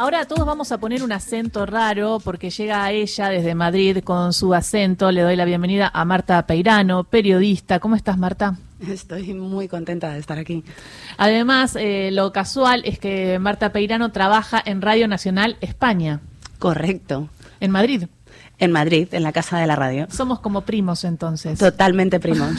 Ahora todos vamos a poner un acento raro porque llega a ella desde Madrid con su acento. Le doy la bienvenida a Marta Peirano, periodista. ¿Cómo estás, Marta? Estoy muy contenta de estar aquí. Además, eh, lo casual es que Marta Peirano trabaja en Radio Nacional España. Correcto. En Madrid. En Madrid, en la Casa de la Radio. Somos como primos entonces. Totalmente primos.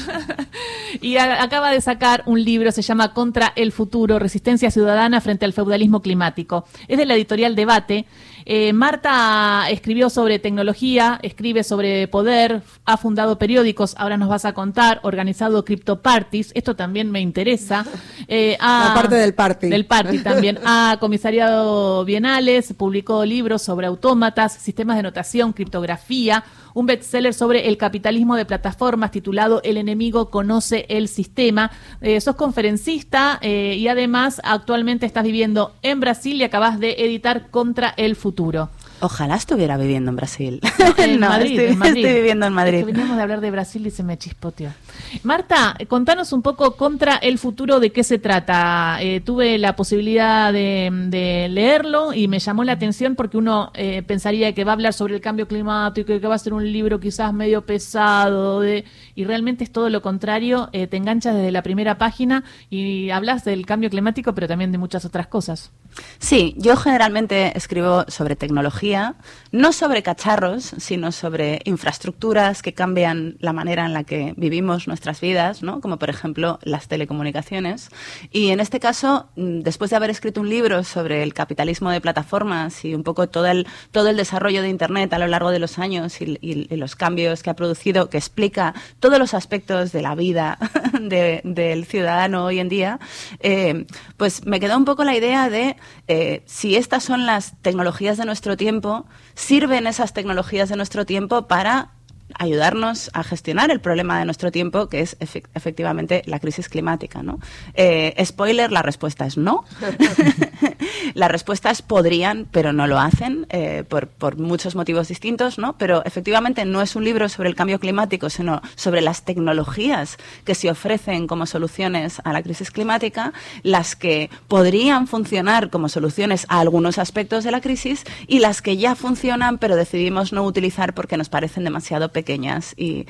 y acaba de sacar un libro, se llama Contra el futuro, Resistencia Ciudadana frente al feudalismo climático. Es de la editorial Debate. Eh, Marta escribió sobre tecnología, escribe sobre poder, ha fundado periódicos, ahora nos vas a contar, organizado criptoparties, esto también me interesa. Eh, la parte del party. Del party también. ha comisariado bienales, publicó libros sobre autómatas, sistemas de notación, criptografía, un bestseller sobre el capitalismo de plataformas titulado El enemigo conoce el sistema. Eh, sos conferencista eh, y además actualmente estás viviendo en Brasil y acabas de editar Contra el Futuro. Ojalá estuviera viviendo en Brasil. En, Madrid, estoy, viviendo en Madrid. veníamos de hablar de Brasil y se me chispoteó. Marta, contanos un poco contra el futuro de qué se trata. Eh, tuve la posibilidad de, leerlo y me llamó la atención porque uno eh, pensaría que va a hablar sobre el cambio climático y que va a ser un libro quizás medio pesado de, y realmente es todo lo contrario. Eh, te enganchas desde la primera página y hablas del cambio climático, pero también de muchas otras cosas. Sí, yo generalmente escribo sobre tecnología, no sobre cacharros, sino sobre infraestructuras que cambian la manera en la que vivimos nuestras vidas, ¿no? como por ejemplo las telecomunicaciones. Y en este caso, mm, después de haber escrito un libro sobre el capitalismo de plataformas y un poco todo el, todo el desarrollo de Internet a lo largo de los años y, los cambios que ha producido, que explica todos los aspectos de la vida del ciudadano hoy en día, eh, pues me quedó un poco la idea de eh, si estas son las tecnologías de nuestro tiempo, sirven esas tecnologías de nuestro tiempo para ayudarnos a gestionar el problema de nuestro tiempo, que es efectivamente la crisis climática. ¿no? Eh, spoiler, la respuesta es no. Las respuestas podrían, pero no lo hacen, eh, por, por, muchos motivos distintos, ¿no? pero efectivamente no es un libro sobre el cambio climático, sino sobre las tecnologías que se ofrecen como soluciones a la crisis climática, las que podrían funcionar como soluciones a algunos aspectos de la crisis y las que ya funcionan, pero decidimos no utilizar porque nos parecen demasiado pequeñas y,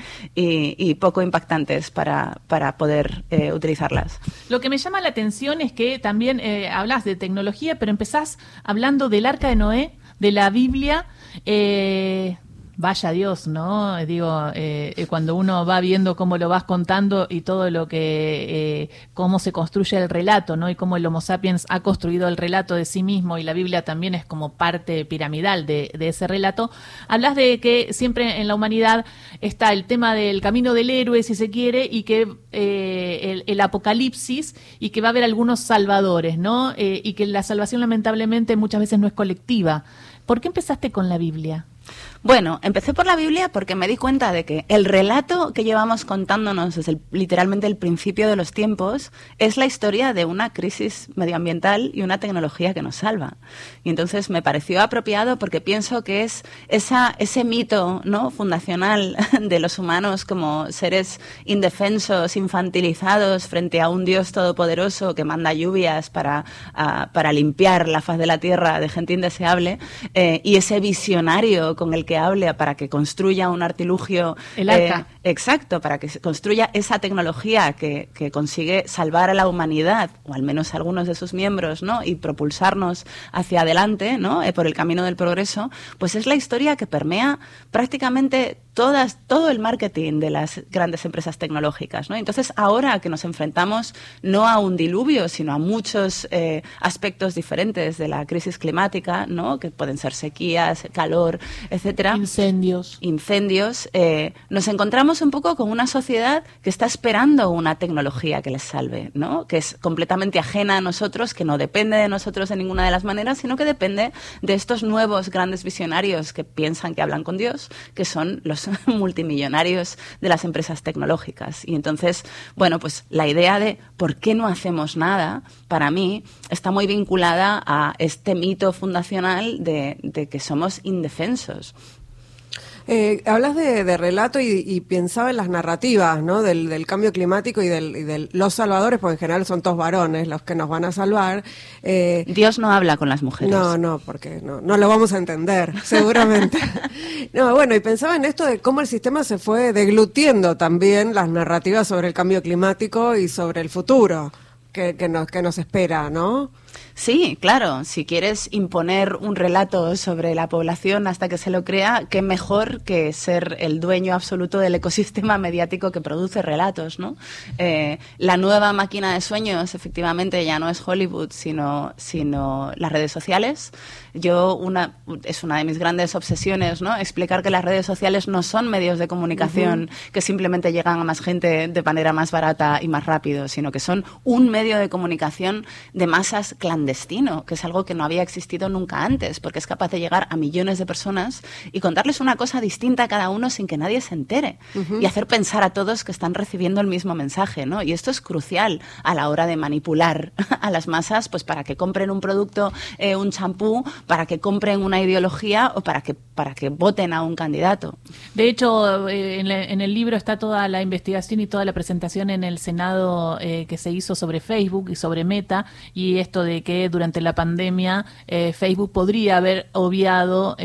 poco impactantes para, poder eh, utilizarlas. Lo que me llama la atención es que también eh, hablas de tecnología, pero empezás hablando del arca de Noé, de la Biblia. Eh, vaya Dios, ¿no? Digo, eh, eh, cuando uno va viendo cómo lo vas contando y todo lo que, eh, cómo se construye el relato, ¿no? Y cómo el Homo sapiens ha construido el relato de sí mismo y la Biblia también es como parte piramidal de, ese relato, hablas de que siempre en la humanidad está el tema del camino del héroe, si se quiere, y que el, el, apocalipsis y que va a haber algunos salvadores, ¿no? y que la salvación lamentablemente muchas veces no es colectiva. ¿Por qué empezaste con la Biblia? Bueno, empecé por la Biblia porque me di cuenta de que el relato que llevamos contándonos desde literalmente el principio de los tiempos es la historia de una crisis medioambiental y una tecnología que nos salva. Y entonces me pareció apropiado porque pienso que es ese mito ¿no? fundacional de los humanos como seres indefensos, infantilizados frente a un Dios todopoderoso que manda lluvias para, para limpiar la faz de la tierra de gente indeseable eh, y ese visionario con el que hable para que construya un artilugio. El arca. Eh, exacto, para que construya esa tecnología que, consigue salvar a la humanidad, o al menos a algunos de sus miembros, ¿no? Y propulsarnos hacia adelante, ¿no? Eh, por el camino del progreso, pues es la historia que permea prácticamente todas, todo el marketing de las grandes empresas tecnológicas, ¿no? Entonces, ahora que nos enfrentamos no a un diluvio, sino a muchos eh, aspectos diferentes de la crisis climática, ¿no? Que pueden ser sequías, calor, etcétera. Incendios. Incendios. Eh, nos encontramos un poco con una sociedad que está esperando una tecnología que les salve, ¿no? Que es completamente ajena a nosotros, que no depende de nosotros de ninguna de las maneras, sino que depende de estos nuevos grandes visionarios que piensan que hablan con Dios, que son los multimillonarios de las empresas tecnológicas. Y entonces, bueno, pues la idea de por qué no hacemos nada, para mí, está muy vinculada a este mito fundacional de, de que somos indefensos Eh, hablas de, relato y, pensaba en las narrativas, ¿no? Del, cambio climático y de los salvadores, porque en general son todos varones los que nos van a salvar. Eh, Dios no habla con las mujeres. No, no, porque no, no lo vamos a entender, seguramente. no, bueno, y pensaba en esto de cómo el sistema se fue deglutiendo también las narrativas sobre el cambio climático y sobre el futuro que, que, nos, que nos espera, ¿no? Sí, claro, si quieres imponer un relato sobre la población hasta que se lo crea, qué mejor que ser el dueño absoluto del ecosistema mediático que produce relatos, ¿no? Eh, la nueva máquina de sueños, efectivamente, ya no es Hollywood, sino, sino las redes sociales. Yo, una, es una de mis grandes obsesiones, ¿no? Explicar que las redes sociales no son medios de comunicación que simplemente llegan a más gente de manera más barata y más rápido, sino que son un medio de comunicación de masas clandestino, que es algo que no había existido nunca antes, porque es capaz de llegar a millones de personas y contarles una cosa distinta a cada uno sin que nadie se entere y hacer pensar a todos que están recibiendo el mismo mensaje, ¿no? Y esto es crucial a la hora de manipular a las masas, pues para que compren un producto, eh, un champú, para que compren una ideología o para que para que voten a un candidato. De hecho, eh, en, el libro está toda la investigación y toda la presentación en el Senado eh, que se hizo sobre Facebook y sobre Meta y esto de que durante la pandemia eh, Facebook podría haber obviado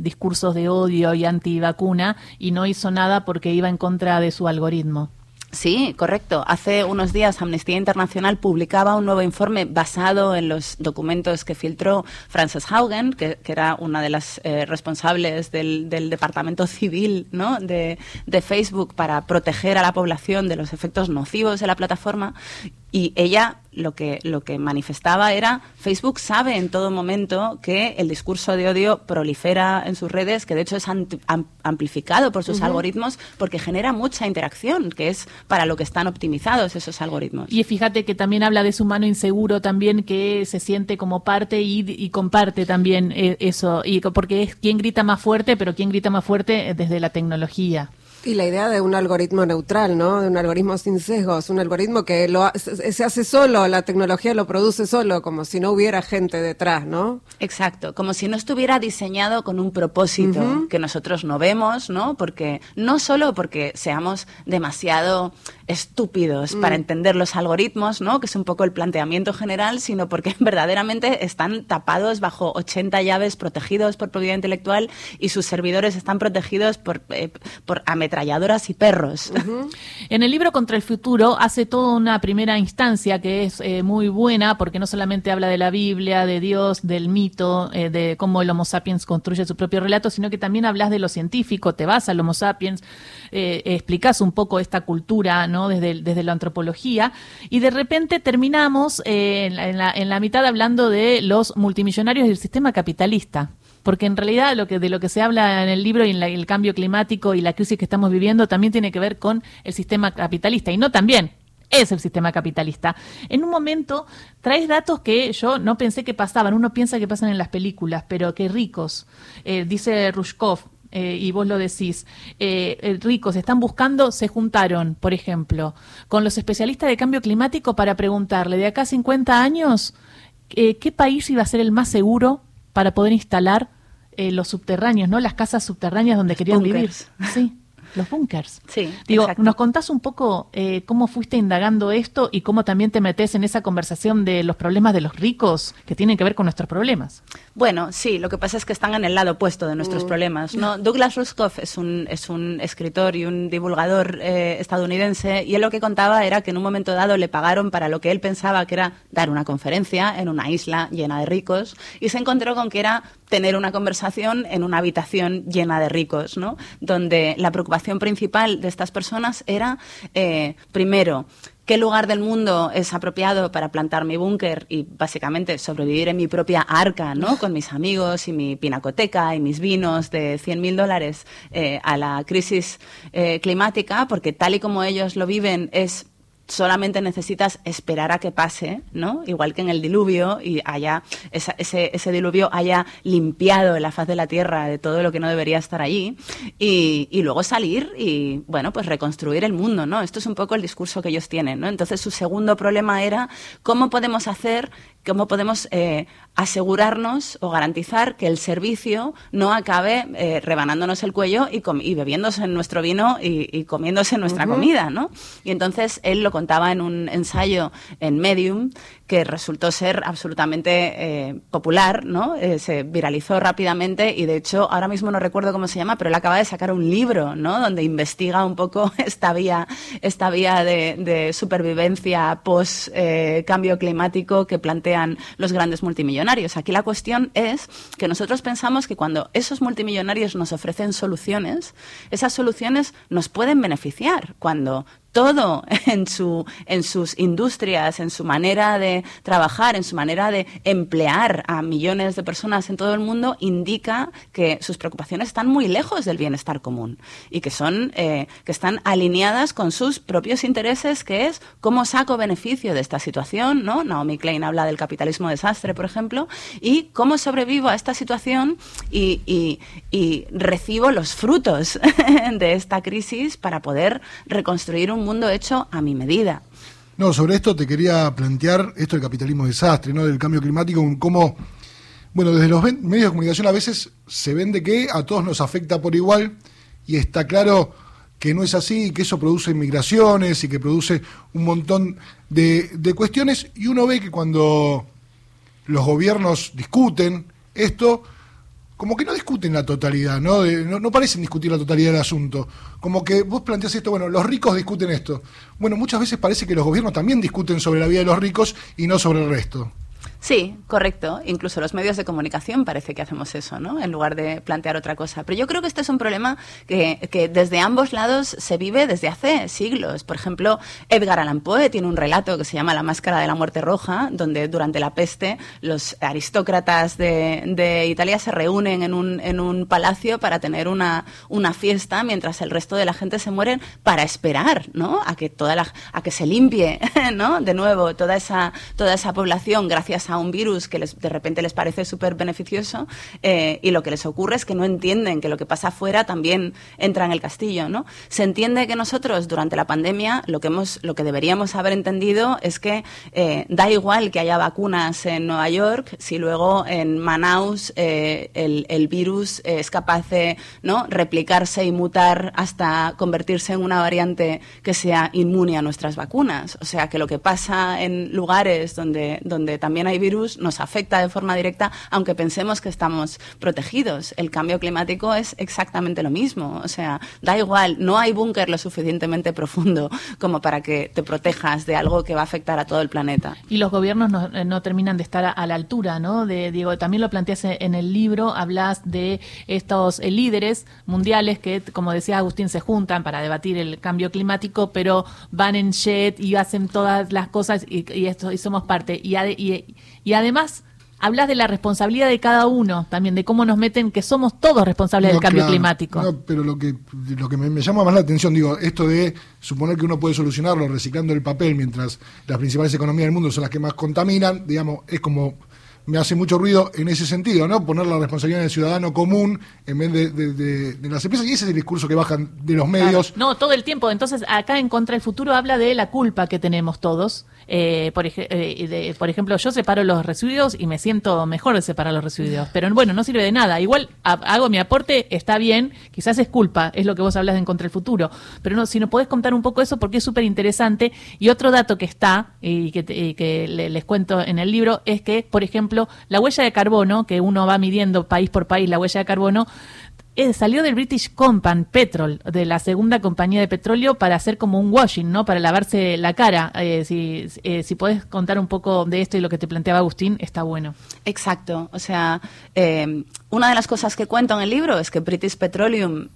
discursos de odio y antivacuna y no hizo nada porque iba en contra de su algoritmo. Sí, correcto. Hace unos días Amnistía Internacional publicaba un nuevo informe basado en los documentos que filtró Frances Haugen, que, era una de las eh, responsables del, departamento civil de Facebook para proteger a la población de los efectos nocivos de la plataforma. Y ella lo que, lo que manifestaba era, Facebook sabe en todo momento que el discurso de odio prolifera en sus redes, que de hecho es amplificado por sus algoritmos porque genera mucha interacción, que es para lo que están optimizados esos algoritmos. Y fíjate que también habla de su mano inseguro también, que se siente como parte y, comparte también eh, eso, y porque es quien grita más fuerte, pero quien grita más fuerte desde la tecnología. Y la idea de un algoritmo neutral, ¿no? De un algoritmo sin sesgos, un algoritmo que lo, se hace solo, la tecnología lo produce solo, como si no hubiera gente detrás, ¿no? Exacto, como si no estuviera diseñado con un propósito que nosotros no vemos, ¿no? Porque no solo porque seamos demasiado estúpidos para mm. entender los algoritmos, ¿no? Que es un poco el planteamiento general, sino porque verdaderamente están tapados bajo 80 llaves protegidos por propiedad intelectual y sus servidores están protegidos por, eh, por ametralladoras y perros. En el libro Contra el futuro hace toda una primera instancia que es eh, muy buena porque no solamente habla de la Biblia, de Dios, del mito, eh, de cómo el Homo sapiens construye su propio relato, sino que también hablas de lo científico, te vas al Homo sapiens, explicas un poco esta cultura, ¿no? Desde, desde la antropología, y de repente terminamos eh, en, la, en, la, mitad hablando de los multimillonarios y el sistema capitalista. Porque en realidad lo que, de lo que se habla en el libro y en el cambio climático y la crisis que estamos viviendo también tiene que ver con el sistema capitalista. Y no también, es el sistema capitalista. En un momento traes datos que yo no pensé que pasaban. Uno piensa que pasan en las películas, pero que ricos. Eh, dice Rushkov, eh, y vos lo decís, eh, eh, ricos están buscando, se juntaron, por ejemplo, con los especialistas de cambio climático para preguntarle de acá a 50 años, ¿qué país iba a ser el más seguro para poder instalar los subterráneos, ¿no? Las casas subterráneas donde querían vivir. Sí los bunkers. Sí, Digo, ¿nos contás un poco eh, cómo fuiste indagando esto y cómo también te metes en esa conversación de los problemas de los ricos que tienen que ver con nuestros problemas? Bueno, sí, lo que pasa es que están en el lado opuesto de nuestros mm. problemas. ¿no? Douglas Rushkoff es un, es un escritor y un divulgador eh, estadounidense y él lo que contaba era que en un momento dado le pagaron para lo que él pensaba que era dar una conferencia en una isla llena de ricos y se encontró con que era tener una conversación en una habitación llena de ricos, ¿no? Donde la preocupación principal de estas personas era, eh, primero, qué lugar del mundo es apropiado para plantar mi búnker y básicamente sobrevivir en mi propia arca, ¿no? Con mis amigos y mi pinacoteca y mis vinos de 100.000 dólares eh, a la crisis eh, climática, porque tal y como ellos lo viven es solamente necesitas esperar a que pase, ¿no? Igual que en el diluvio y haya ese, ese, diluvio haya limpiado la faz de la tierra de todo lo que no debería estar allí y, y, luego salir y, bueno, pues reconstruir el mundo, ¿no? Esto es un poco el discurso que ellos tienen, ¿no? Entonces su segundo problema era cómo podemos hacer cómo podemos eh, asegurarnos o garantizar que el servicio no acabe eh, rebanándonos el cuello y, y, bebiéndose nuestro vino y, comiéndose nuestra comida, ¿no? Y entonces él lo contaba en un ensayo en Medium que resultó ser absolutamente eh, popular, ¿no? se viralizó rápidamente y de hecho ahora mismo no recuerdo cómo se llama, pero él acaba de sacar un libro, ¿no? Donde investiga un poco esta vía, esta vía de, supervivencia post cambio climático que plantea los grandes multimillonarios. Aquí la cuestión es que nosotros pensamos que cuando esos multimillonarios nos ofrecen soluciones, esas soluciones nos pueden beneficiar. Cuando todo en, su, en sus industrias, en su manera de trabajar, en su manera de emplear a millones de personas en todo el mundo, indica que sus preocupaciones están muy lejos del bienestar común y que, son, eh, que están alineadas con sus propios intereses, que es cómo saco beneficio de esta situación. ¿no? Naomi Klein habla del capitalismo desastre, por ejemplo, y cómo sobrevivo a esta situación y, y, y recibo los frutos de esta crisis para poder reconstruir un mundo hecho a mi medida. No, sobre esto te quería plantear esto del capitalismo desastre, ¿no? Del cambio climático, cómo, bueno, desde los medios de comunicación a veces se vende que a todos nos afecta por igual y está claro que no es así, que eso produce migraciones y que produce un montón de, de cuestiones y uno ve que cuando los gobiernos discuten esto, como que no discuten la totalidad, ¿no? ¿no? parecen discutir la totalidad del asunto. Como que vos planteas esto, bueno, los ricos discuten esto. Bueno, muchas veces parece que los gobiernos también discuten sobre la vida de los ricos y no sobre el resto. Sí, correcto. Incluso los medios de comunicación parece que hacemos eso, ¿no? En lugar de plantear otra cosa. Pero yo creo que este es un problema que, que desde ambos lados se vive desde hace siglos. Por ejemplo, Edgar Allan Poe tiene un relato que se llama La máscara de la muerte roja, donde durante la peste los aristócratas de, de Italia se reúnen en un, en un palacio para tener una, una fiesta mientras el resto de la gente se muere para esperar, ¿no? A que toda la, a que se limpie, ¿no? De nuevo toda esa, toda esa población gracias a un virus que les, de repente les parece súper beneficioso eh, y lo que les ocurre es que no entienden que lo que pasa afuera también entra en el castillo, ¿no? Se entiende que nosotros durante la pandemia lo que hemos, lo que deberíamos haber entendido es que eh, da igual que haya vacunas en Nueva York si luego en Manaus eh, el, el, virus es capaz de ¿no? replicarse y mutar hasta convertirse en una variante que sea inmune a nuestras vacunas. O sea que lo que pasa en lugares donde, donde también hay virus nos afecta de forma directa, aunque pensemos que estamos protegidos. El cambio climático es exactamente lo mismo. O sea, da igual, no hay búnker lo suficientemente profundo como para que te protejas de algo que va a afectar a todo el planeta. Y los gobiernos no, eh, no terminan de estar a, la altura, ¿no? De, digo, también lo planteas en el libro, hablas de estos eh, líderes mundiales que, como decía Agustín, se juntan para debatir el cambio climático, pero van en jet y hacen todas las cosas y, esto, y somos parte. Y, y, y además hablas de la responsabilidad de cada uno, también de cómo nos meten, que somos todos responsables del cambio climático. No, pero lo que, lo que me, llama más la atención, digo, esto de suponer que uno puede solucionarlo reciclando el papel mientras las principales economías del mundo son las que más contaminan, digamos, es como me hace mucho ruido en ese sentido, ¿no? Poner la responsabilidad del ciudadano común en vez de, las empresas. Y ese es el discurso que bajan de los medios. No, todo el tiempo. Entonces, acá en Contra el Futuro habla de la culpa que tenemos todos eh, por, eh, por, ejemplo, yo separo los residuos y me siento mejor de separar los residuos. Pero bueno, no sirve de nada. Igual hago mi aporte, está bien, quizás es culpa, es lo que vos hablas de Encontrar el Futuro. Pero no, si no podés contar un poco eso porque es súper interesante. Y otro dato que está, y que, que les cuento en el libro, es que, por ejemplo, la huella de carbono, que uno va midiendo país por país la huella de carbono, eh, salió del British Company Petrol, de la segunda compañía de petróleo, para hacer como un washing, ¿no? Para lavarse la cara. Eh, si, eh, si puedes contar un poco de esto y lo que te planteaba Agustín, está bueno. Exacto. O sea, una de las cosas que cuento en el libro es que British Petroleum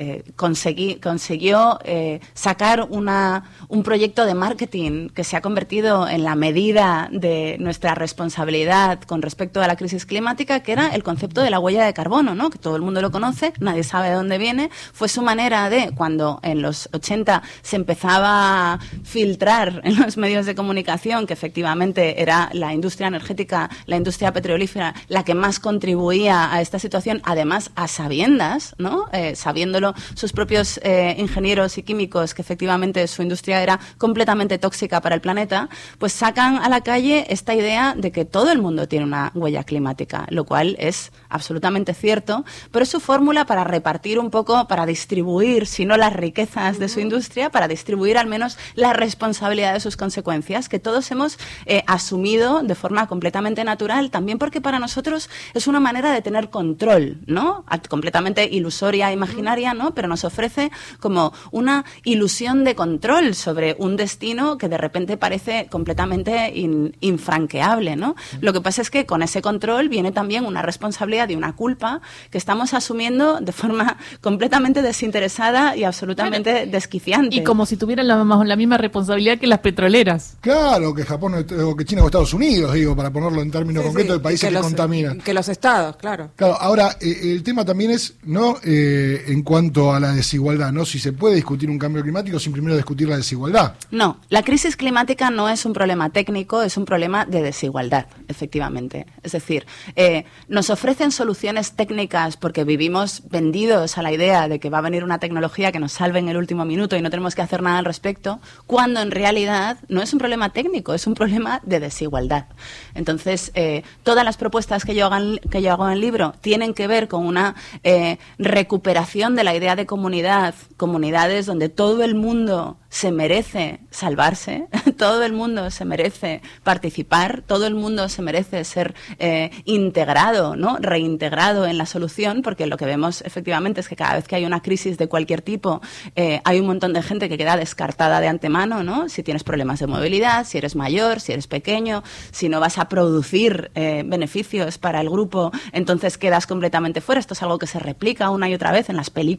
eh, conseguí, consiguió eh, sacar una, un proyecto de marketing que se ha convertido en la medida de nuestra responsabilidad con respecto a la crisis climática, que era el concepto de la huella de carbono, ¿no? que todo el mundo lo conoce, nadie sabe de dónde viene. Fue su manera de, cuando en los 80 se empezaba a filtrar en los medios de comunicación que efectivamente era la industria energética, la industria petrolífera, la que más contribuía a esta situación, además a sabiendas, ¿no? Eh, sabiéndolo sus propios eh, ingenieros y químicos que efectivamente su industria era completamente tóxica para el planeta, pues sacan a la calle esta idea de que todo el mundo tiene una huella climática, lo cual es absolutamente cierto, pero es su fórmula para repartir un poco, para distribuir, si no las riquezas de su industria, para distribuir al menos la responsabilidad de sus consecuencias, que todos hemos eh, asumido de forma completamente natural, también porque para nosotros es una manera de tener control, ¿no? Completamente ilusoria, imaginaria, ¿no? Pero nos ofrece como una ilusión de control sobre un destino que de repente parece completamente infranqueable, ¿no? Lo que pasa es que con ese control viene también una responsabilidad y una culpa que estamos asumiendo de forma completamente desinteresada y absolutamente desquiciante. Y como si tuvieran la, la misma responsabilidad que las petroleras. Claro, que Japón o que China o Estados Unidos, digo, para ponerlo en términos concretos de países que, contaminan. Que los estados, claro. Claro, ahora eh, el tema también es, ¿no? Eh, en cuanto a la desigualdad, ¿no? Si se puede discutir un cambio climático sin primero discutir la desigualdad. No, la crisis climática no es un problema técnico, es un problema de desigualdad, efectivamente. Es decir, eh, nos ofrecen soluciones técnicas porque vivimos vendidos a la idea de que va a venir una tecnología que nos salve en el último minuto y no tenemos que hacer nada al respecto, cuando en realidad no es un problema técnico, es un problema de desigualdad. Entonces, eh, todas las propuestas que yo, hago, que yo hago en el libro tienen que ver con una eh, recuperación de la idea de comunidad, comunidades donde todo el mundo se merece salvarse, todo el mundo se merece participar, todo el mundo se merece ser eh, integrado, ¿no? reintegrado en la solución, porque lo que vemos efectivamente es que cada vez que hay una crisis de cualquier tipo, eh, hay un montón de gente que queda descartada de antemano, ¿no? Si tienes problemas de movilidad, si eres mayor, si eres pequeño, si no vas a producir eh, beneficios para el grupo, entonces quedas completamente fuera. Esto es algo que se replica una y otra vez en las películas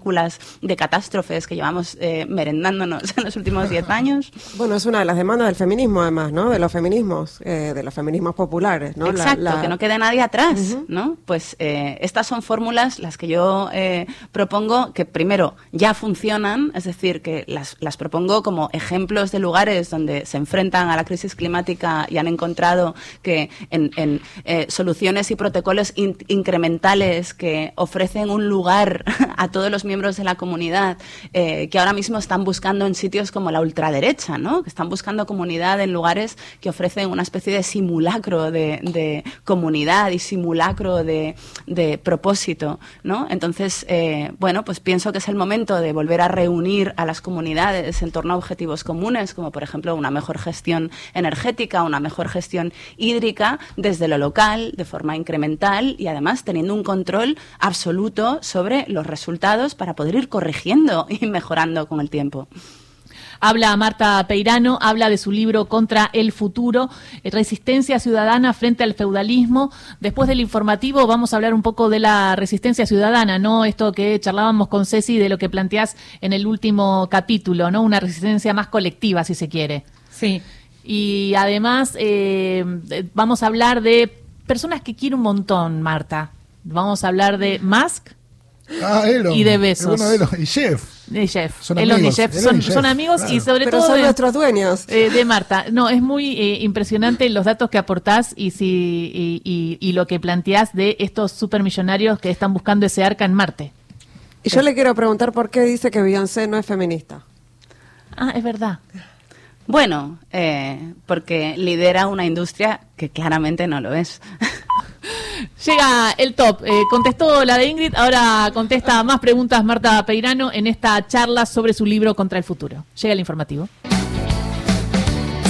de catástrofes que llevamos merendándonos en los últimos 10 años. Bueno, es una de las demandas del feminismo, además, ¿no? De los feminismos, eh, de los feminismos populares, ¿no? Exacto, que no quede nadie atrás, ¿no? Pues eh, estas son fórmulas las que yo eh, propongo que primero ya funcionan, es decir, que las, las propongo como ejemplos de lugares donde se enfrentan a la crisis climática y han encontrado que en, en soluciones y protocolos incrementales que ofrecen un lugar a todos los miembros de la comunidad que ahora mismo están buscando en sitios como la ultraderecha, ¿no? que están buscando comunidad en lugares que ofrecen una especie de simulacro de, comunidad y simulacro de, propósito. ¿no? Entonces, eh, bueno, pues pienso que es el momento de volver a reunir a las comunidades en torno a objetivos comunes, como por ejemplo una mejor gestión energética, una mejor gestión hídrica desde lo local, de forma incremental y además teniendo un control absoluto sobre los resultados para poder ir corrigiendo y mejorando con el tiempo. Habla Marta Peirano, habla de su libro Contra el futuro, eh, Resistencia Ciudadana frente al feudalismo. Después del informativo vamos a hablar un poco de la resistencia ciudadana, ¿no? Esto que charlábamos con Ceci de lo que planteás en el último capítulo, ¿no? Una resistencia más colectiva, si se quiere. Sí. Y además eh, vamos a hablar de personas que quiero un montón, Marta. Vamos a hablar de Musk ah, y de Besos. y Jeff. De Jeff. Son amigos, y Jeff son, amigos y sobre todo son nuestros dueños. Eh, de Marta. No, es muy eh, impresionante los datos que aportás y, si, y, lo que planteás de estos supermillonarios que están buscando ese arca en Marte. Y yo le quiero preguntar por qué dice que Beyoncé no es feminista. Ah, es verdad. Bueno, eh, porque lidera una industria que claramente no lo es. Llega el top. Eh, contestó la de Ingrid, ahora contesta más preguntas Marta Peirano en esta charla sobre su libro Contra el Futuro. Llega el informativo.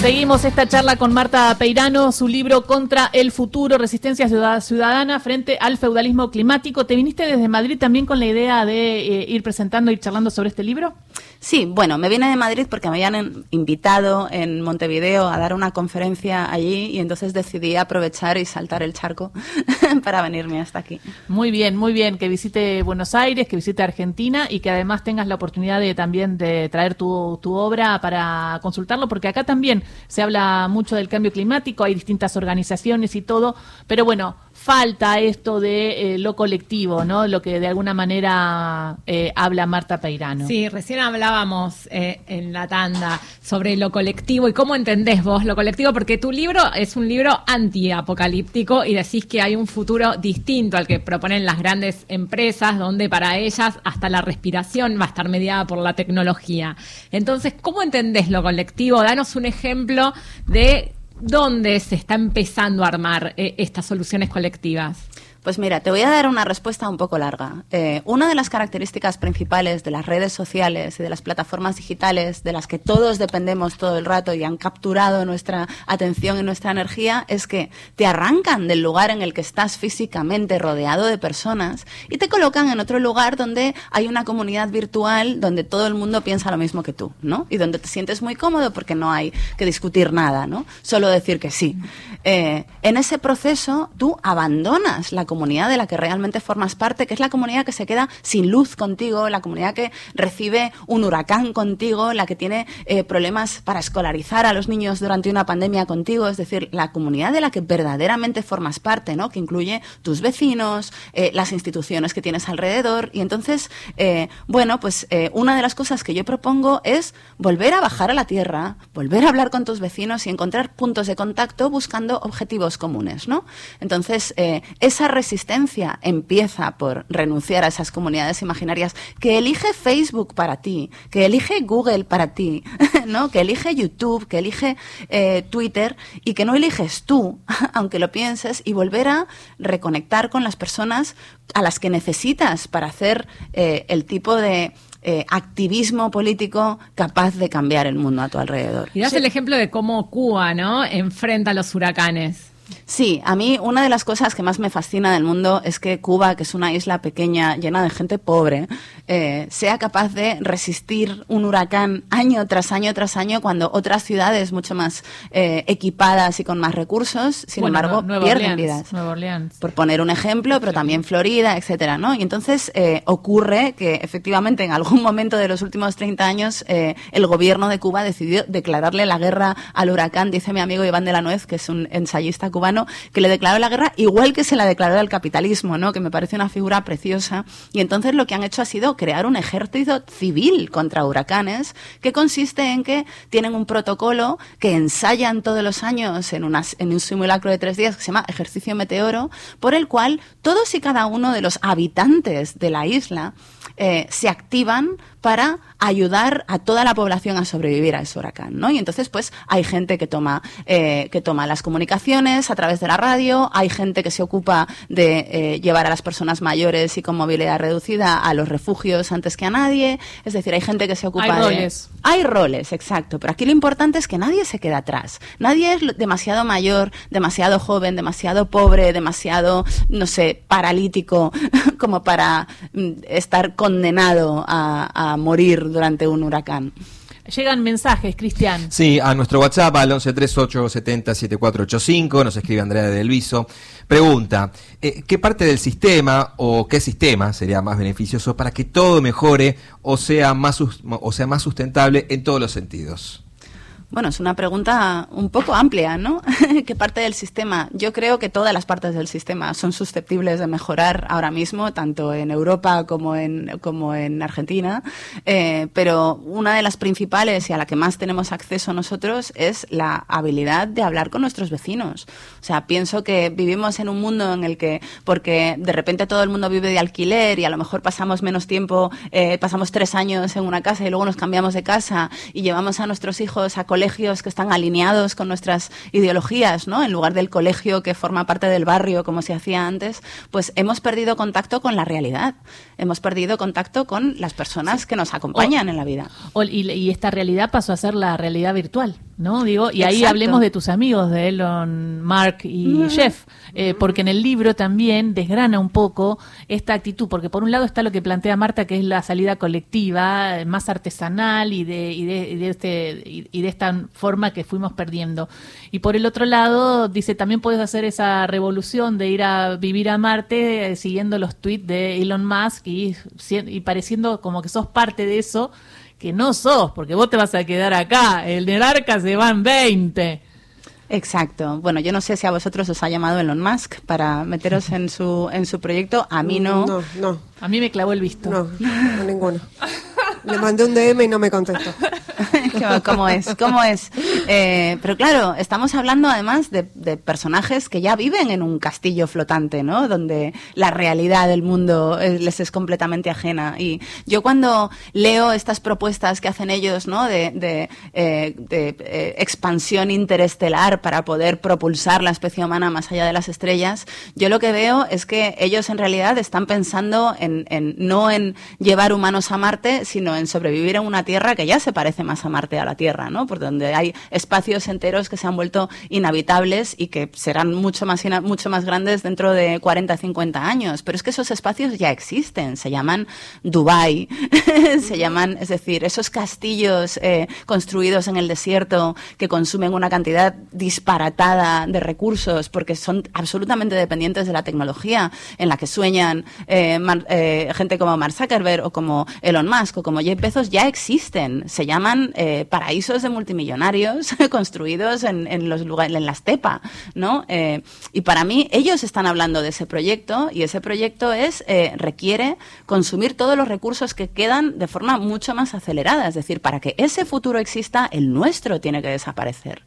Seguimos esta charla con Marta Peirano, su libro Contra el Futuro, Resistencia Ciudadana frente al feudalismo climático. ¿Te viniste desde Madrid también con la idea de eh, ir presentando, ir charlando sobre este libro? Sí, bueno, me vine de Madrid porque me habían invitado en Montevideo a dar una conferencia allí y entonces decidí aprovechar y saltar el charco para venirme hasta aquí. Muy bien, muy bien, que visite Buenos Aires, que visite Argentina y que además tengas la oportunidad de también de traer tu, tu obra para consultarlo, porque acá también se habla mucho del cambio climático, hay distintas organizaciones y todo, pero bueno, falta esto de eh, lo colectivo, ¿no? Lo que de alguna manera eh, habla Marta Peirano. Sí, recién hablábamos eh, en la tanda sobre lo colectivo y cómo entendés vos lo colectivo, porque tu libro es un libro antiapocalíptico y decís que hay un futuro distinto al que proponen las grandes empresas, donde para ellas hasta la respiración va a estar mediada por la tecnología. Entonces, ¿cómo entendés lo colectivo? Danos un ejemplo de dónde se está empezando a armar eh, estas soluciones colectivas. Pues mira, te voy a dar una respuesta un poco larga. Eh, una de las características principales de las redes sociales y de las plataformas digitales, de las que todos dependemos todo el rato y han capturado nuestra atención y nuestra energía, es que te arrancan del lugar en el que estás físicamente rodeado de personas y te colocan en otro lugar donde hay una comunidad virtual donde todo el mundo piensa lo mismo que tú, ¿no? Y donde te sientes muy cómodo porque no hay que discutir nada, ¿no? Solo decir que sí. Eh, en ese proceso tú abandonas la comunidad de la que realmente formas parte, que es la comunidad que se queda sin luz contigo, la comunidad que recibe un huracán contigo, la que tiene eh, problemas para escolarizar a los niños durante una pandemia contigo, es decir, la comunidad de la que verdaderamente formas parte, ¿no? Que incluye tus vecinos, eh, las instituciones que tienes alrededor. Y entonces, eh, bueno, pues una de las cosas que yo propongo es volver a bajar a la tierra, volver a hablar con tus vecinos y encontrar puntos de contacto buscando objetivos comunes, ¿no? Entonces, esa resistencia empieza por renunciar a esas comunidades imaginarias que elige Facebook para ti, que elige Google para ti, ¿no? Que elige YouTube, que elige eh, Twitter y que no eliges tú, aunque lo pienses, y volver a reconectar con las personas a las que necesitas para hacer eh, el tipo de eh, activismo político capaz de cambiar el mundo a tu alrededor. Y das el ejemplo de cómo Cuba, ¿no? Enfrenta a los huracanes. Sí, a mí una de las cosas que más me fascina del mundo es que Cuba, que es una isla pequeña llena de gente pobre, eh, sea capaz de resistir un huracán año tras año tras año cuando otras ciudades mucho más eh, equipadas y con más recursos, sin Bueno, embargo, Nueva pierden Orleans, vidas. Nueva Orleans. Por poner un ejemplo, pero también Florida, etcétera, ¿no? Y entonces eh, ocurre que efectivamente en algún momento de los últimos 30 años el gobierno de Cuba decidió declararle la guerra al huracán, dice mi amigo Iván de la Nuez, que es un ensayista cubano, que le declaró la guerra igual que se la declaró al capitalismo, ¿no? Que me parece una figura preciosa. Y entonces lo que han hecho ha sido crear un ejército civil contra huracanes, que consiste en que tienen un protocolo que ensayan todos los años en, unas, en un simulacro de tres días que se llama Ejercicio Meteoro, por el cual todos y cada uno de los habitantes de la isla eh, se activan para ayudar a toda la población a sobrevivir a ese huracán, ¿no? Y entonces, pues, hay gente que toma, eh, que toma las comunicaciones a través de la radio, hay gente que se ocupa de eh, llevar a las personas mayores y con movilidad reducida a los refugios antes que a nadie, es decir, hay gente que se ocupa Hay de... roles. Hay roles, exacto, pero aquí lo importante es que nadie se queda atrás. Nadie es demasiado mayor, demasiado joven, demasiado pobre, demasiado, no sé, paralítico, como para mm, estar condenado a, a morir durante un huracán. Llegan mensajes, Cristian. Sí, a nuestro WhatsApp al 1138707485 nos escribe Andrea de Luiso. Pregunta, eh, ¿qué parte del sistema o qué sistema sería más beneficioso para que todo mejore o sea más, o sea más sustentable en todos los sentidos? Bueno, es una pregunta un poco amplia, ¿no? ¿Qué parte del sistema? Yo creo que todas las partes del sistema son susceptibles de mejorar ahora mismo, tanto en Europa como en, como en Argentina. Eh, pero una de las principales y a la que más tenemos acceso nosotros es la habilidad de hablar con nuestros vecinos. O sea, pienso que vivimos en un mundo en el que, porque de repente todo el mundo vive de alquiler y a lo mejor pasamos menos tiempo, eh, pasamos tres años en una casa y luego nos cambiamos de casa y llevamos a nuestros hijos a colegios que están alineados con nuestras ideologías, ¿no? En lugar del colegio que forma parte del barrio como se hacía antes, pues hemos perdido contacto con la realidad. Hemos perdido contacto con las personas que nos acompañan en la vida. O- y, y esta realidad pasó a ser la realidad virtual. ¿no? Digo, y ahí Exacto. hablemos de tus amigos, de Elon, Mark y Jeff, eh, porque en el libro también desgrana un poco esta actitud, porque por un lado está lo que plantea Marta, que es la salida colectiva, eh, más artesanal y de, y de, y de este, y de esta forma que fuimos perdiendo. Y por el otro lado, dice, también puedes hacer esa revolución de ir a vivir a Marte eh, siguiendo los tweets de Elon Musk y, pareciendo como que sos parte de eso que no sos, porque vos te vas a quedar acá. El del arca se van 20. Exacto. Bueno, yo no sé si a vosotros os ha llamado Elon Musk para meteros en su, en su proyecto. A mí no. No, no, A mí me clavó el visto. no, no ninguno. Le mandé un DM y no me contestó. ¿Cómo es? ¿Cómo es? Eh, pero claro, estamos hablando además de, personajes que ya viven en un castillo flotante, ¿no? Donde la realidad del mundo eh, les es completamente ajena. Y yo cuando leo estas propuestas que hacen ellos, ¿no? De, eh, expansión interestelar para poder propulsar la especie humana más allá de las estrellas, yo lo que veo es que ellos en realidad están pensando en, en- no en llevar humanos a Marte, sino en sobrevivir en una Tierra que ya se parece más a Marte a la Tierra, ¿no? Por donde hay espacios enteros que se han vuelto inhabitables y que serán mucho más, mucho más grandes dentro de 40, 50 años. Pero es que esos espacios ya existen, se llaman Dubai, se llaman, es decir, esos castillos eh, construidos en el desierto que consumen una cantidad disparatada de recursos porque son absolutamente dependientes de la tecnología en la que sueñan eh, eh, gente como Mark Zuckerberg o como Elon Musk o como Jeff Bezos ya existen. Se llaman eh, paraísos de multimillonarios construidos en, en los lugares, en la estepa, ¿no? Eh, y para mí ellos están hablando de ese proyecto y ese proyecto es eh, requiere consumir todos los recursos que quedan de forma mucho más acelerada. Es decir, para que ese futuro exista, el nuestro tiene que desaparecer.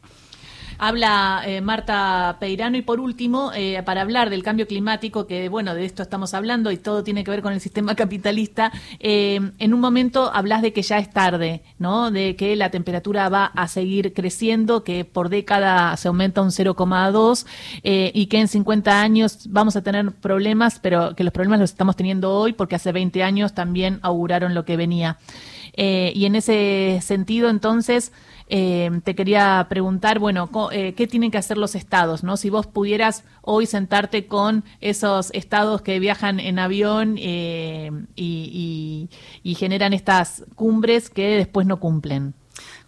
Habla eh, Marta Peirano y por último, eh, para hablar del cambio climático, que bueno, de esto estamos hablando y todo tiene que ver con el sistema capitalista, eh, en un momento hablas de que ya es tarde, ¿no? De que la temperatura va a seguir creciendo, que por década se aumenta un 0,2 eh, y que en 50 años vamos a tener problemas, pero que los problemas los estamos teniendo hoy porque hace 20 años también auguraron lo que venía. Eh, y en ese sentido, entonces, eh, te quería preguntar, bueno, eh, ¿qué tienen que hacer los estados? ¿no? Si vos pudieras hoy sentarte con esos estados que viajan en avión eh, y, y- y generan estas cumbres que después no cumplen.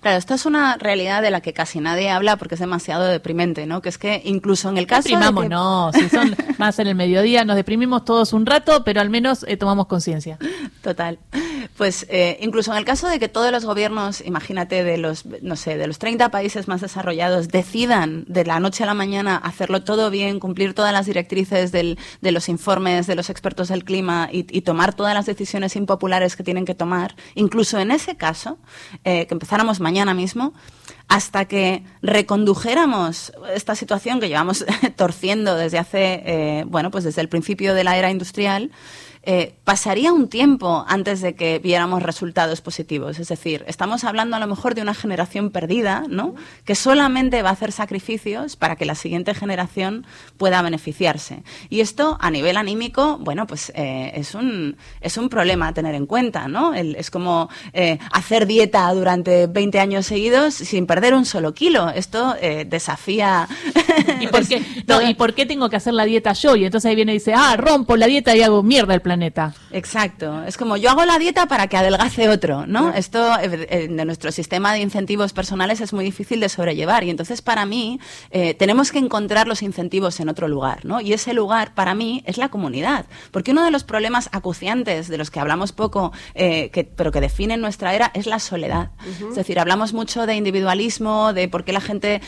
Claro, esta es una realidad de la que casi nadie habla porque es demasiado deprimente, ¿no? Que es que incluso en el caso de Deprimamos, que- no, si son más en el mediodía, nos deprimimos todos un rato, pero al menos eh, tomamos conciencia. Total. Pues eh, incluso en el caso de que todos los gobiernos, imagínate, de los, no sé, de los 30 países más desarrollados, decidan de la noche a la mañana hacerlo todo bien, cumplir todas las directrices del- de los informes de los expertos del clima y, y tomar todas las decisiones impopulares que tienen que tomar, incluso en ese caso, eh, que empezáramos mañana mismo, hasta que recondujéramos esta situación que llevamos torciendo desde hace, eh, bueno, pues desde el principio de la era industrial, eh, pasaría un tiempo antes de que viéramos resultados positivos. Es decir, estamos hablando a lo mejor de una generación perdida, ¿no? Que solamente va a hacer sacrificios para que la siguiente generación pueda beneficiarse. Y esto, a nivel anímico, bueno, pues eh, es, un, es un problema a tener en cuenta, ¿no? El- es como eh, hacer dieta durante 20 años seguidos sin perder un solo kilo. Esto desafía... ¿Y por, qué, no, ¿Y por qué tengo que hacer la dieta yo? Y entonces ahí viene y dice, ah, rompo la dieta y hago mierda el planeta. Exacto. Es como yo hago la dieta para que adelgace otro, ¿no? Esto eh, eh, de nuestro sistema de incentivos personales es muy difícil de sobrellevar y entonces para mí eh, tenemos que encontrar los incentivos en otro lugar, ¿no? Y ese lugar para mí es la comunidad, porque uno de los problemas acuciantes de los que hablamos poco, eh, que, pero que definen nuestra era es la soledad. Es decir, hablamos mucho de individualismo, de por qué la gente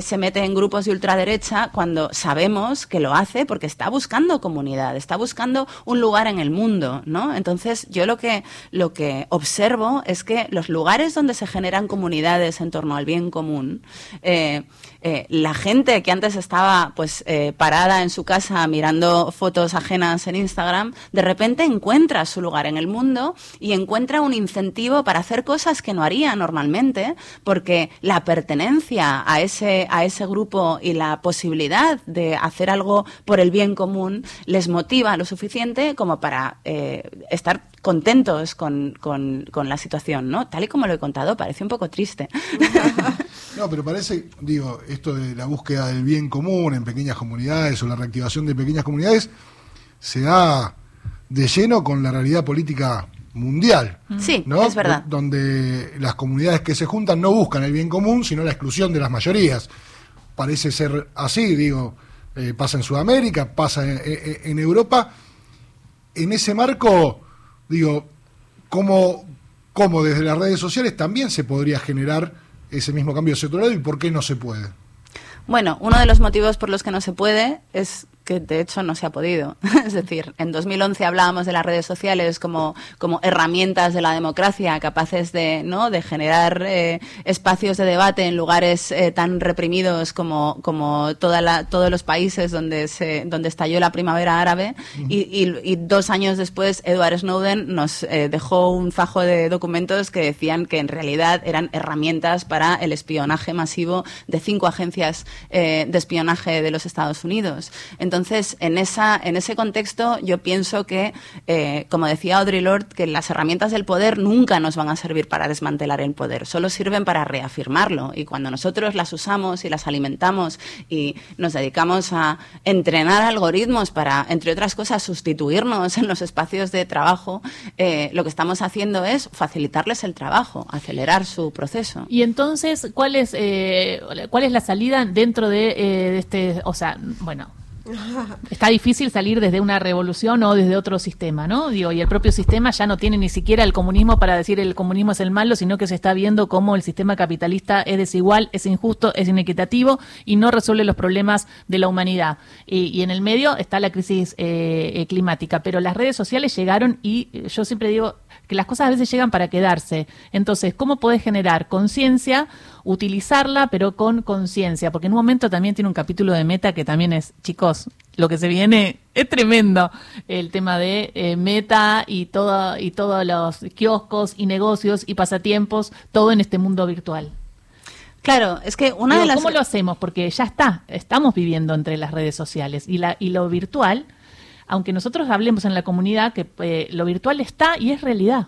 se mete en grupos de ultraderecha cuando sabemos que lo hace porque está buscando comunidad, está buscando un lugar en el mundo, ¿no? Entonces, yo lo que, lo que observo es que los lugares donde se generan comunidades en torno al bien común, eh, eh, la gente que antes estaba pues eh, parada en su casa mirando fotos ajenas en Instagram, de repente encuentra su lugar en el mundo y encuentra un incentivo para hacer cosas que no haría normalmente, porque la pertenencia a ese, a ese grupo y la posibilidad de hacer algo por el bien común les motiva lo suficiente como para eh, estar contentos con, con, con, la situación, ¿no? Tal y como lo he contado, parece un poco triste. No, pero parece, digo, esto de la búsqueda del bien común en pequeñas comunidades o la reactivación de pequeñas comunidades se da de lleno con la realidad política mundial. Sí, ¿no? es verdad. Donde las comunidades que se juntan no buscan el bien común, sino la exclusión de las mayorías. Parece ser así, digo, eh, pasa en Sudamérica, pasa en, en, en, Europa. En ese marco, digo, ¿cómo, ¿cómo desde las redes sociales también se podría generar ese mismo cambio sectorial y por qué no se puede? Bueno, uno de los motivos por los que no se puede es que de hecho no se ha podido. es decir, en 2011 hablábamos de las redes sociales como, como herramientas de la democracia capaces de, ¿no? de generar eh, espacios de debate en lugares eh, tan reprimidos como, como toda la, todos los países donde, se, donde estalló la primavera árabe. Uh -huh. y, y, y, dos años después, Edward Snowden nos eh, dejó un fajo de documentos que decían que en realidad eran herramientas para el espionaje masivo de cinco agencias de espionaje de los Estados Unidos. Entonces, entonces, en, esa, en ese contexto, yo pienso que, eh, como decía Audre Lorde, que las herramientas del poder nunca nos van a servir para desmantelar el poder, solo sirven para reafirmarlo. Y cuando nosotros las usamos y las alimentamos y nos dedicamos a entrenar algoritmos para, entre otras cosas, sustituirnos en los espacios de trabajo, eh, lo que estamos haciendo es facilitarles el trabajo, acelerar su proceso. Y entonces, ¿cuál es, eh, cuál es la salida dentro de, de este, o sea, bueno, Está difícil salir desde una revolución o desde otro sistema, ¿no? Digo, y el propio sistema ya no tiene ni siquiera el comunismo para decir el comunismo es el malo, sino que se está viendo cómo el sistema capitalista es desigual, es injusto, es inequitativo y no resuelve los problemas de la humanidad. Y, y en el medio está la crisis eh, climática, pero las redes sociales llegaron y yo siempre digo que las cosas a veces llegan para quedarse. Entonces, ¿cómo podés generar conciencia? utilizarla, pero con conciencia, porque en un momento también tiene un capítulo de meta que también es, chicos, lo que se viene es tremendo, el tema de eh, meta y todo y todos los kioscos y negocios y pasatiempos, todo en este mundo virtual. Claro, es que una Digo, de las ¿Cómo lo hacemos? Porque ya está, estamos viviendo entre las redes sociales y la y lo virtual, aunque nosotros hablemos en la comunidad que eh, lo virtual está y es realidad.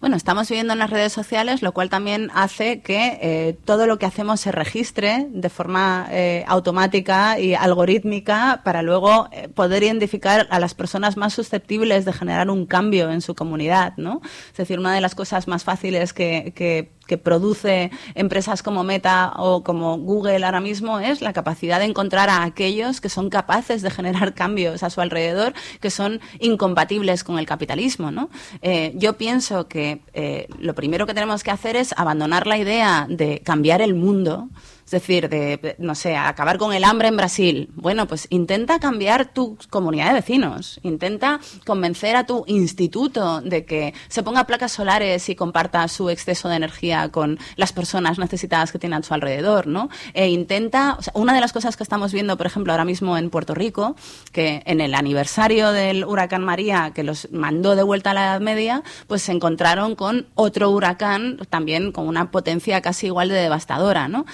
Bueno, estamos viviendo en las redes sociales, lo cual también hace que eh, todo lo que hacemos se registre de forma eh, automática y algorítmica para luego poder identificar a las personas más susceptibles de generar un cambio en su comunidad, ¿no? Es decir, una de las cosas más fáciles que, que que produce empresas como Meta o como Google ahora mismo es la capacidad de encontrar a aquellos que son capaces de generar cambios a su alrededor que son incompatibles con el capitalismo. ¿no? Eh, yo pienso que eh, lo primero que tenemos que hacer es abandonar la idea de cambiar el mundo. Es decir, de, no sé, acabar con el hambre en Brasil. Bueno, pues intenta cambiar tu comunidad de vecinos. Intenta convencer a tu instituto de que se ponga placas solares y comparta su exceso de energía con las personas necesitadas que tiene a su alrededor, ¿no? E intenta, o sea, una de las cosas que estamos viendo, por ejemplo, ahora mismo en Puerto Rico, que en el aniversario del huracán María, que los mandó de vuelta a la Edad Media, pues se encontraron con otro huracán también con una potencia casi igual de devastadora, ¿no?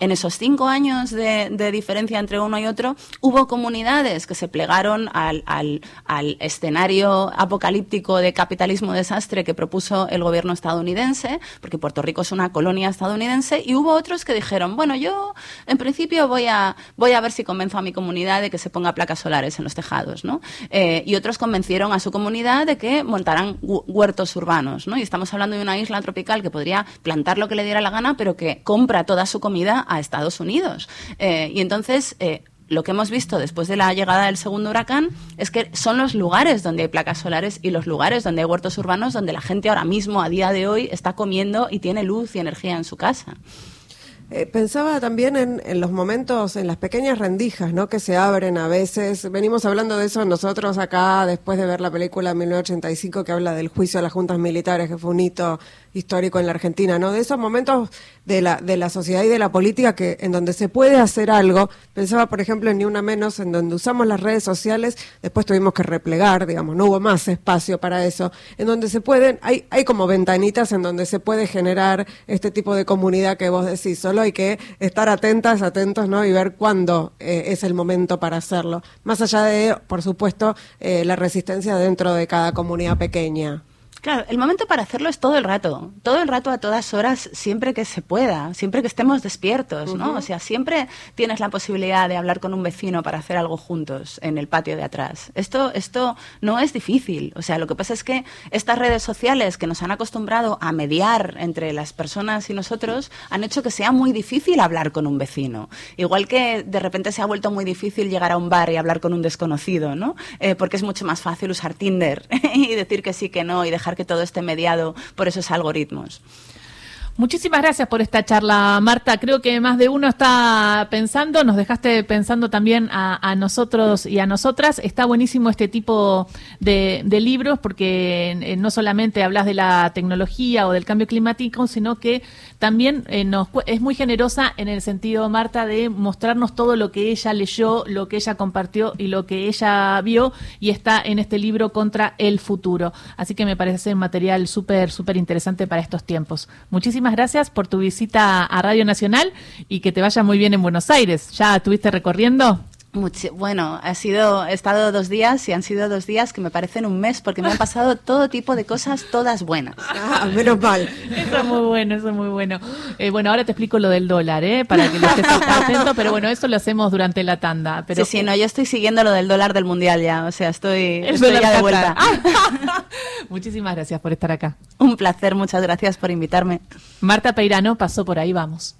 En esos cinco años de, de, diferencia entre uno y otro, hubo comunidades que se plegaron al, al, al, escenario apocalíptico de capitalismo desastre que propuso el gobierno estadounidense, porque Puerto Rico es una colonia estadounidense, y hubo otros que dijeron, bueno, yo en principio voy a, voy a ver si convenzo a mi comunidad de que se ponga placas solares en los tejados, ¿no? Eh, y otros convencieron a su comunidad de que montaran huertos urbanos, ¿no? Y estamos hablando de una isla tropical que podría plantar lo que le diera la gana, pero que compra toda su comida a Estados Unidos. Eh, y entonces, eh, lo que hemos visto después de la llegada del segundo huracán es que son los lugares donde hay placas solares y los lugares donde hay huertos urbanos donde la gente ahora mismo, a día de hoy, está comiendo y tiene luz y energía en su casa. Eh, pensaba también en, en, los momentos, en las pequeñas rendijas, ¿no? Que se abren a veces. Venimos hablando de eso nosotros acá, después de ver la película 1985 que habla del juicio a las juntas militares, que fue un hito histórico en la Argentina, ¿no? De esos momentos de la, de la sociedad y de la política que en donde se puede hacer algo. Pensaba, por ejemplo, en Ni Una Menos, en donde usamos las redes sociales, después tuvimos que replegar, digamos, no hubo más espacio para eso. En donde se pueden, hay, hay como ventanitas en donde se puede generar este tipo de comunidad que vos decís. Solo solo hay que estar atentas, atentos, ¿no? Y ver cuándo eh, es el momento para hacerlo. Más allá de, por supuesto, eh, la resistencia dentro de cada comunidad pequeña. Claro, el momento para hacerlo es todo el rato, todo el rato a todas horas, siempre que se pueda, siempre que estemos despiertos, ¿no? O sea, siempre tienes la posibilidad de hablar con un vecino para hacer algo juntos en el patio de atrás. Esto, esto no es difícil, o sea, lo que pasa es que estas redes sociales que nos han acostumbrado a mediar entre las personas y nosotros han hecho que sea muy difícil hablar con un vecino. Igual que de repente se ha vuelto muy difícil llegar a un bar y hablar con un desconocido, ¿no? Eh, porque es mucho más fácil usar Tinder y decir que sí, que no y dejar que todo esté mediado por esos algoritmos. Muchísimas gracias por esta charla, Marta. Creo que más de uno está pensando, nos dejaste pensando también a, nosotros y a nosotras. Está buenísimo este tipo de, libros porque eh, no solamente hablas de la tecnología o del cambio climático, sino que también eh, es muy generosa en el sentido, Marta, de mostrarnos todo lo que ella leyó, lo que ella compartió y lo que ella vio y está en este libro contra el futuro. Así que me parece un material súper, súper interesante para estos tiempos. Muchísimas gracias por tu visita a Radio Nacional y que te vaya muy bien en Buenos Aires. ¿Ya estuviste recorriendo? Bueno, ha sido, he estado dos días y han sido dos días que me parecen un mes porque me han pasado todo tipo de cosas, todas buenas. Ah, menos mal. Eso es muy bueno, eso es muy bueno. Eh, bueno, ahora te explico lo del dólar, ¿eh? Para que lo estés atento, pero bueno, eso lo hacemos durante la tanda. Pero... Sí, sí, no, yo estoy siguiendo lo del dólar del mundial ya, o sea, estoy, estoy ya de vuelta. Muchísimas gracias por estar acá. Un placer, muchas gracias por invitarme. Marta Peirano pasó por ahí, vamos.